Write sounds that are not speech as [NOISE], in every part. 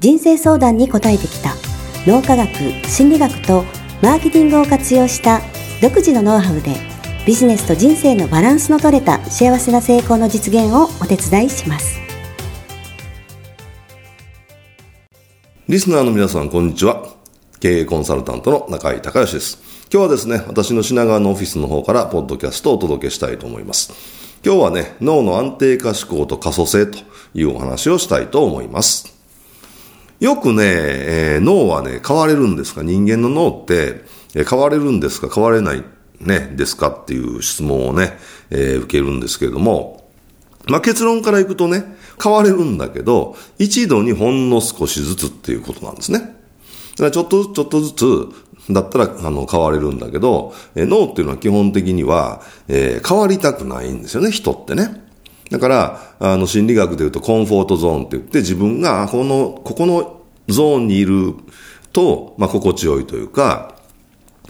人生相談に答えてきた。脳科学心理学とマーケティングを活用した独自のノウハウでビジネスと人生のバランスの取れた幸せな成功の実現をお手伝いします。リスナーの皆さんこんにちは。経営コンサルタントの中井隆義です。今日はですね私の品川のオフィスの方からポッドキャストをお届けしたいと思います。今日はね脳の安定化思考と可塑性というお話をしたいと思います。よくね、えー、脳はね、変われるんですか？人間の脳って、えー、変われるんですか？変われない、ね、ですか？っていう質問をね、えー、受けるんですけれども、まあ、結論からいくとね、変われるんだけど、一度にほんの少しずつっていうことなんですね。だからちょっとずつ、ちょっとずつ、だったら、あの、変われるんだけど、えー、脳っていうのは基本的には、えー、変わりたくないんですよね、人ってね。だから、あの、心理学で言うとコンフォートゾーンって言って、自分が、この、ここのゾーンにいると、まあ、心地よいというか、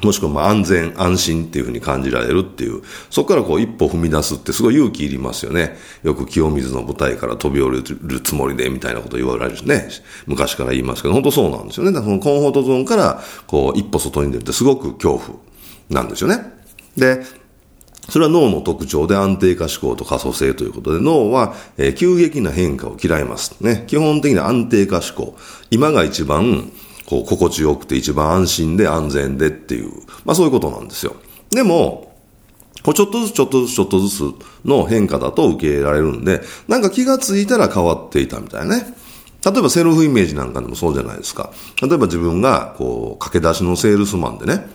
もしくはまあ安全、安心っていうふうに感じられるっていう、そこからこう一歩踏み出すってすごい勇気いりますよね。よく清水の舞台から飛び降りるつもりでみたいなこと言われるしね。昔から言いますけど、本当そうなんですよね。だからそのコンフォートゾーンからこう一歩外に出るってすごく恐怖なんですよね。で、それは脳の特徴で安定化思考と可塑性ということで、脳は、え、急激な変化を嫌います。ね。基本的には安定化思考。今が一番、こう、心地よくて一番安心で安全でっていう、まあそういうことなんですよ。でも、こうちょっとずつちょっとずつちょっとずつの変化だと受け入れられるんで、なんか気がついたら変わっていたみたいなね。例えばセルフイメージなんかでもそうじゃないですか。例えば自分が、こう、駆け出しのセールスマンでね、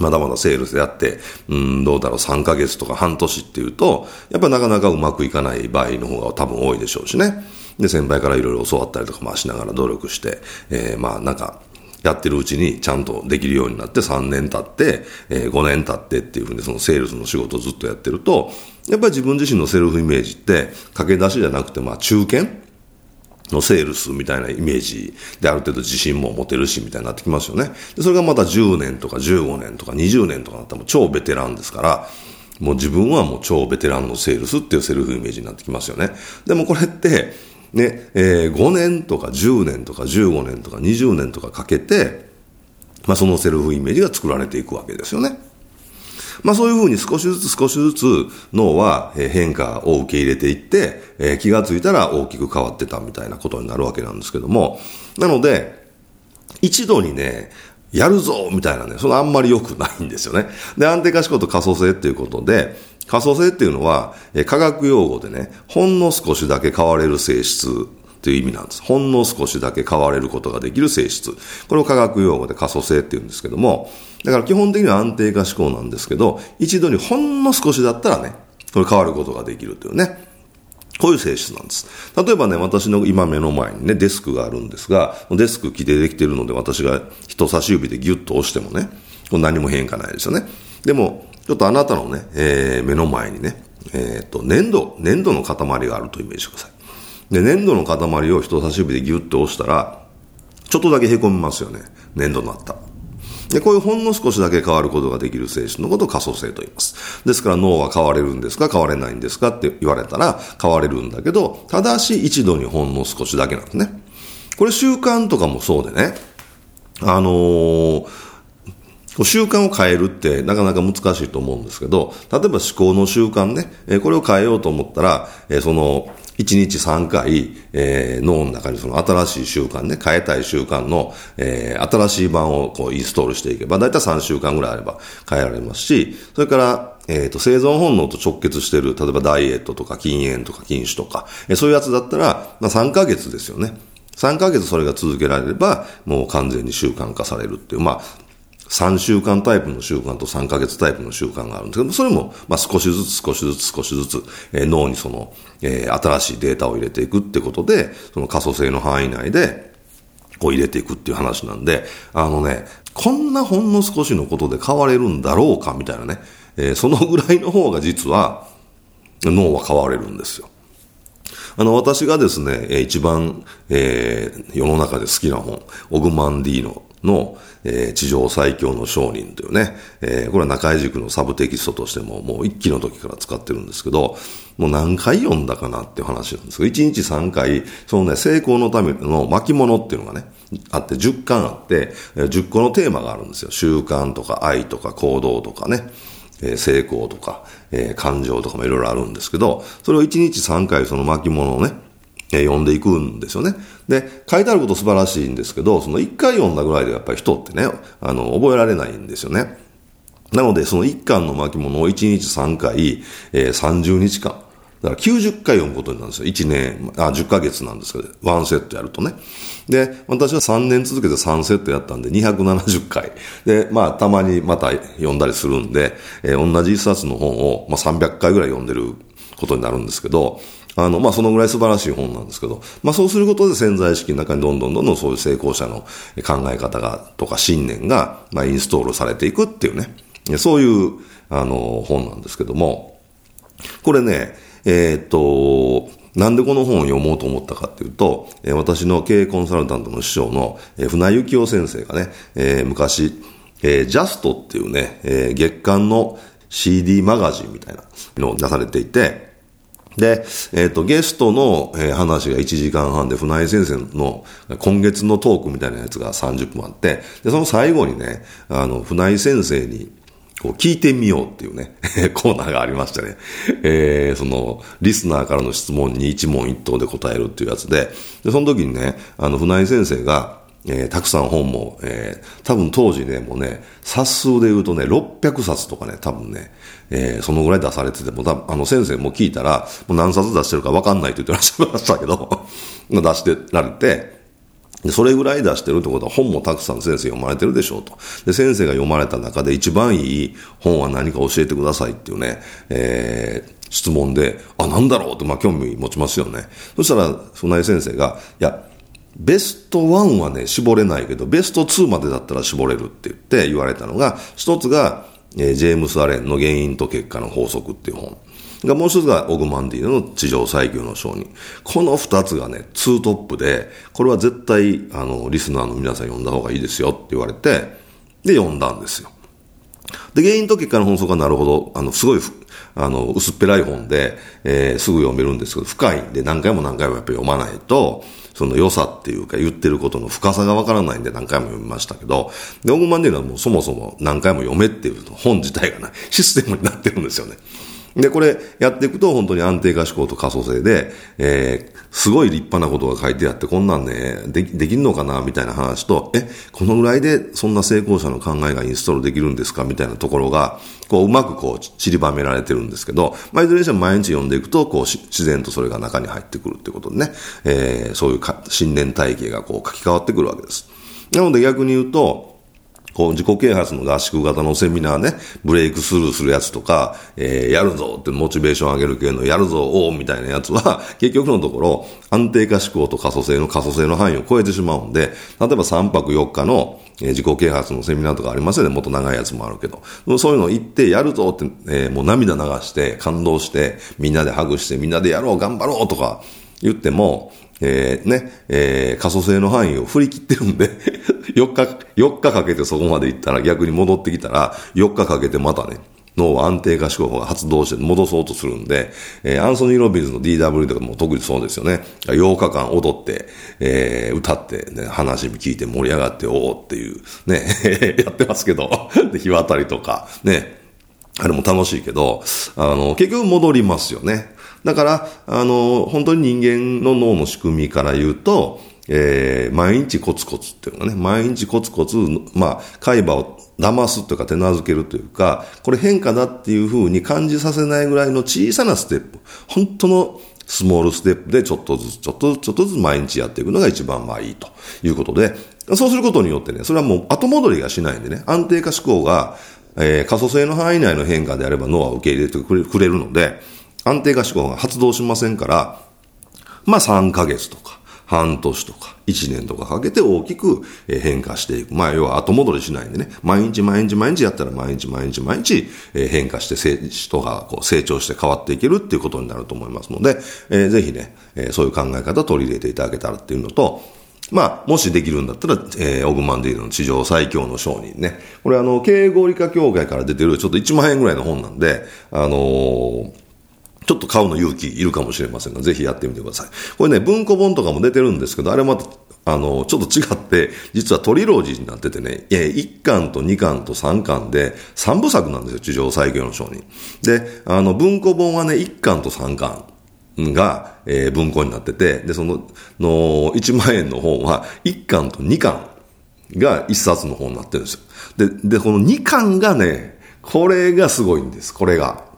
まだまだセールスであって、うん、どうだろう、3ヶ月とか半年っていうと、やっぱなかなかうまくいかない場合の方が多分多いでしょうしね。で、先輩からいろいろ教わったりとか、まあしながら努力して、えー、まあなんか、やってるうちにちゃんとできるようになって3年経って、えー、5年経ってっていうふうにそのセールスの仕事をずっとやってると、やっぱり自分自身のセルフイメージって駆け出しじゃなくてまあ中堅のセールスみたいなイメージである程度自信も持てるしみたいになってきますよね。でそれがまた10年とか15年とか20年とかなったらもう超ベテランですから、もう自分はもう超ベテランのセールスっていうセルフイメージになってきますよね。でもこれって、ね、えー、5年とか10年とか15年とか20年とかかけて、まあそのセルフイメージが作られていくわけですよね。まあそういうふうに少しずつ少しずつ脳は変化を受け入れていって、え、気がついたら大きく変わってたみたいなことになるわけなんですけども、なので、一度にね、やるぞみたいなね、そのあんまり良くないんですよね。で、安定化思考と可塑性っていうことで、可塑性っていうのは、科学用語でね、ほんの少しだけ変われる性質という意味なんです。ほんの少しだけ変われることができる性質。これを科学用語で可塑性って言うんですけども、だから基本的には安定化思考なんですけど、一度にほんの少しだったらね、これ変わることができるというね。こういう性質なんです。例えばね、私の今目の前にね、デスクがあるんですが、デスク木でできているので私が人差し指でギュッと押してもね、何も変化ないですよね。でも、ちょっとあなたのね、えー、目の前にね、えっ、と、粘土、粘土の塊があるとイメージしてください。で、粘土の塊を人差し指でギュッと押したら、ちょっとだけ凹みますよね。粘土になった。で、こういうほんの少しだけ変わることができる性質のことを可塑性と言います。ですから脳は変われるんですか？変われないんですか？って言われたら変われるんだけど、ただし一度にほんの少しだけなんですね。これ習慣とかもそうでね、あのー、習慣を変えるってなかなか難しいと思うんですけど、例えば思考の習慣ね、これを変えようと思ったら、その、1日3回、えー、脳の中にその新しい習慣ね、変えたい習慣の、えー、新しい版をこうインストールしていけば、だいたい3週間ぐらいあれば変えられますし、それから、えっ、ー、と、生存本能と直結してる、例えばダイエットとか禁煙とか禁酒とか、えー、そういうやつだったら、まあ3ヶ月ですよね。3ヶ月それが続けられれば、もう完全に習慣化されるっていう、まあ、3週間タイプの習慣と3ヶ月タイプの習慣があるんですけど、それも、まあ、少しずつ少しずつ少しずつ、えー、脳にその、えー、新しいデータを入れていくってことで、その可塑性の範囲内で、こう入れていくっていう話なんで、あのね、こんなほんの少しのことで変われるんだろうかみたいなね、えー、そのぐらいの方が実は脳は変われるんですよ。あの、私がですね、一番、えー、世の中で好きな本、オグマンディーノの、えー、地上最強の商人というね、えー、これは中井塾のサブテキストとしてももう一期の時から使ってるんですけど、もう何回読んだかなっていう話なんですけど、1日3回、そのね、成功のための巻物っていうのがね、あって、10巻あって、10個のテーマがあるんですよ。習慣とか愛とか行動とかね、え、成功とか、え、感情とかもいろいろあるんですけど、それを1日3回その巻物をね、読んでいくんですよね。で、書いてあること素晴らしいんですけど、その1回読んだぐらいでやっぱり人ってね、あの、覚えられないんですよね。なので、その1巻の巻物を1日3回、えー、30日間、だから90回読むことになるんですよ。1年、あ、10ヶ月なんですけど、1セットやるとね。で、私は3年続けて3セットやったんで270回。で、まあ、たまにまた読んだりするんで、えー、同じ一冊の本を、まあ、300回ぐらい読んでることになるんですけど、あの、まあ、そのぐらい素晴らしい本なんですけど、まあ、そうすることで潜在意識の中にどんどんどんどんそういう成功者の考え方が、とか信念が、まあ、インストールされていくっていうね、そういう、あの、本なんですけども、これね、えー、っと、なんでこの本を読もうと思ったかっていうと、私の経営コンサルタントの師匠の、え船幸夫先生がね、えー、昔、え、ジャストっていうね、え、月間の CD マガジンみたいなのを出されていて、で、えっ、ー、と、ゲストの、え、話が1時間半で、船井先生の今月のトークみたいなやつが30分あって、で、その最後にね、あの、船井先生に、こう聞いてみようっていうね、[LAUGHS] コーナーがありましてね、えー、その、リスナーからの質問に一問一答で答えるっていうやつで、で、その時にね、あの、船井先生が、えー、たくさん本も、えー、多分当時ね、もうね、冊数で言うとね、600冊とかね、多分ね、えー、そのぐらい出されてても、あの先生も聞いたら、もう何冊出してるか分かんないと言ってらっしゃいましたけど、[LAUGHS] 出してられて、で、それぐらい出してるってことは本もたくさん先生読まれてるでしょうと。で、先生が読まれた中で一番いい本は何か教えてくださいっていうね、えー、質問で、あ、なんだろうって、まあ興味持ちますよね。そしたら、船井先生が、いや、ベスト1はね、絞れないけど、ベスト2までだったら絞れるって言って言われたのが、一つが、えー、ジェームス・アレンの原因と結果の法則っていう本。がもう一つがオグマンディの地上最強の商人。この二つがね、ツートップで、これは絶対、あの、リスナーの皆さん読んだ方がいいですよって言われて、で、読んだんですよ。で、原因と結果の法則はなるほど、あの、すごい、あの、薄っぺらい本で、えー、すぐ読めるんですけど、深いんで何回も何回もやっぱり読まないと、その良さっていうか言ってることの深さがわからないんで何回も読みましたけど、で、オグマンディーはもうそもそも何回も読めっていう本自体がない、システムになってるんですよね。で、これやっていくと本当に安定化思考と可塑性で、えー、すごい立派なことが書いてあって、こんなんね、でき、できんのかなみたいな話と、え、このぐらいでそんな成功者の考えがインストールできるんですか？みたいなところが、こう、うまくこう、散りばめられてるんですけど、まあ、いずれにしても毎日読んでいくと、こう、自然とそれが中に入ってくるってことでね、えー、そういうか信念体系がこう、書き換わってくるわけです。なので逆に言うと、こう自己啓発の合宿型のセミナーね、ブレイクスルーするやつとか、えー、やるぞってモチベーション上げる系のやるぞ、おーみたいなやつは、[LAUGHS] 結局のところ、安定化思考と可塑性の可塑性の範囲を超えてしまうんで、例えば3泊4日の、え、自己啓発のセミナーとかありますよね、もっと長いやつもあるけど。そういうの行ってやるぞって、えー、もう涙流して、感動して、みんなでハグして、みんなでやろう、頑張ろうとか言っても、えー、ね、えー、可塑性の範囲を振り切ってるんで [LAUGHS] 4日、4日かけてそこまで行ったら逆に戻ってきたら、4日かけてまたね、脳は安定化思考が発動して戻そうとするんで、えー、アンソニー・ロビンズの DW とかも特にそうですよね。8日間踊って、えー、歌って、ね、話聞いて盛り上がって、おおっていう、ね、[LAUGHS] やってますけど、[LAUGHS] で、日渡りとか、ね、あれも楽しいけど、あの、結局戻りますよね。だから、あの、本当に人間の脳の仕組みから言うと、えー、毎日コツコツっていうのがね、毎日コツコツ、まあ、海馬を騙すというか手なずけるというか、これ変化だっていうふうに感じさせないぐらいの小さなステップ、本当のスモールステップでちょっとずつ、ちょっとずつ、ちょっとずつ毎日やっていくのが一番まあいいということで、そうすることによってね、それはもう後戻りがしないんでね、安定化思考が、えー、可塑性の範囲内の変化であれば脳は受け入れてくれるので、安定化思考が発動しませんから、まあ3ヶ月とか、半年とか1年とかかけて大きく変化していく。まあ要は後戻りしないんでね、毎日毎日毎日やったら毎日毎日毎日変化して人がこう成長して変わっていけるっていうことになると思いますので、えー、ぜひね、えそういう考え方を取り入れていただけたらっていうのと、まあ、もしできるんだったら、えー、オグマンディールの地上最強の商人ね。これあの、経営合理化協会から出てるちょっと1万円ぐらいの本なんで、あのーちょっと買うの勇気いるかもしれませんが、ぜひやってみてください。これね、文庫本とかも出てるんですけど、あれまた、あの、ちょっと違って、実はトリロジーになっててね、え、1巻と2巻と3巻で3部作なんですよ、地上最強の商人。で、あの、文庫本はね、1巻と3巻。が、えー、文庫になってて、で、その、の、1万円の本は、1巻と2巻が1冊の本になってるんですよ。で、で、この2巻がね、これがすごいんです、これが。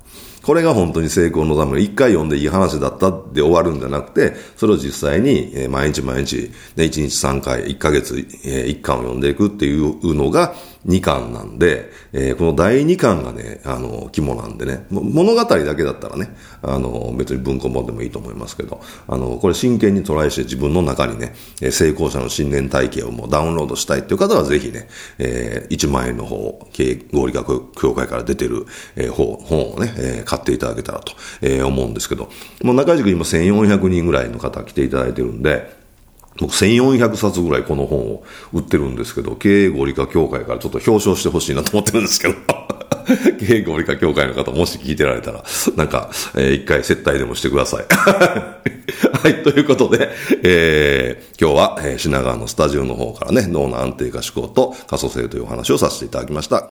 これが本当に成功のための一回読んでいい話だったで終わるんじゃなくて、それを実際に毎日毎日、で1日3回、1ヶ月1巻を読んでいくっていうのが、2巻なんで、えー、この第2巻がね、あの、肝なんでね、物語だけだったらね、あの、別に文庫本でもいいと思いますけど、あの、これ真剣にトライして自分の中にね、成功者の信念体系をもうダウンロードしたいっていう方はぜひね、えー、1万円の方、経営合理学協会から出てる、えー、本をね、えー、買っていただけたらと、えー、思うんですけど、もう中地君今1400人ぐらいの方来ていただいてるんで、僕1400冊ぐらいこの本を売ってるんですけど、経営合理化協会からちょっと表彰してほしいなと思ってるんですけど、[LAUGHS] 経営合理化協会の方もし聞いてられたら、なんか、えー、一回接待でもしてください。[LAUGHS] はい、ということで、えー、今日は、えー、品川のスタジオの方からね、脳の安定化思考と可塑性というお話をさせていただきました。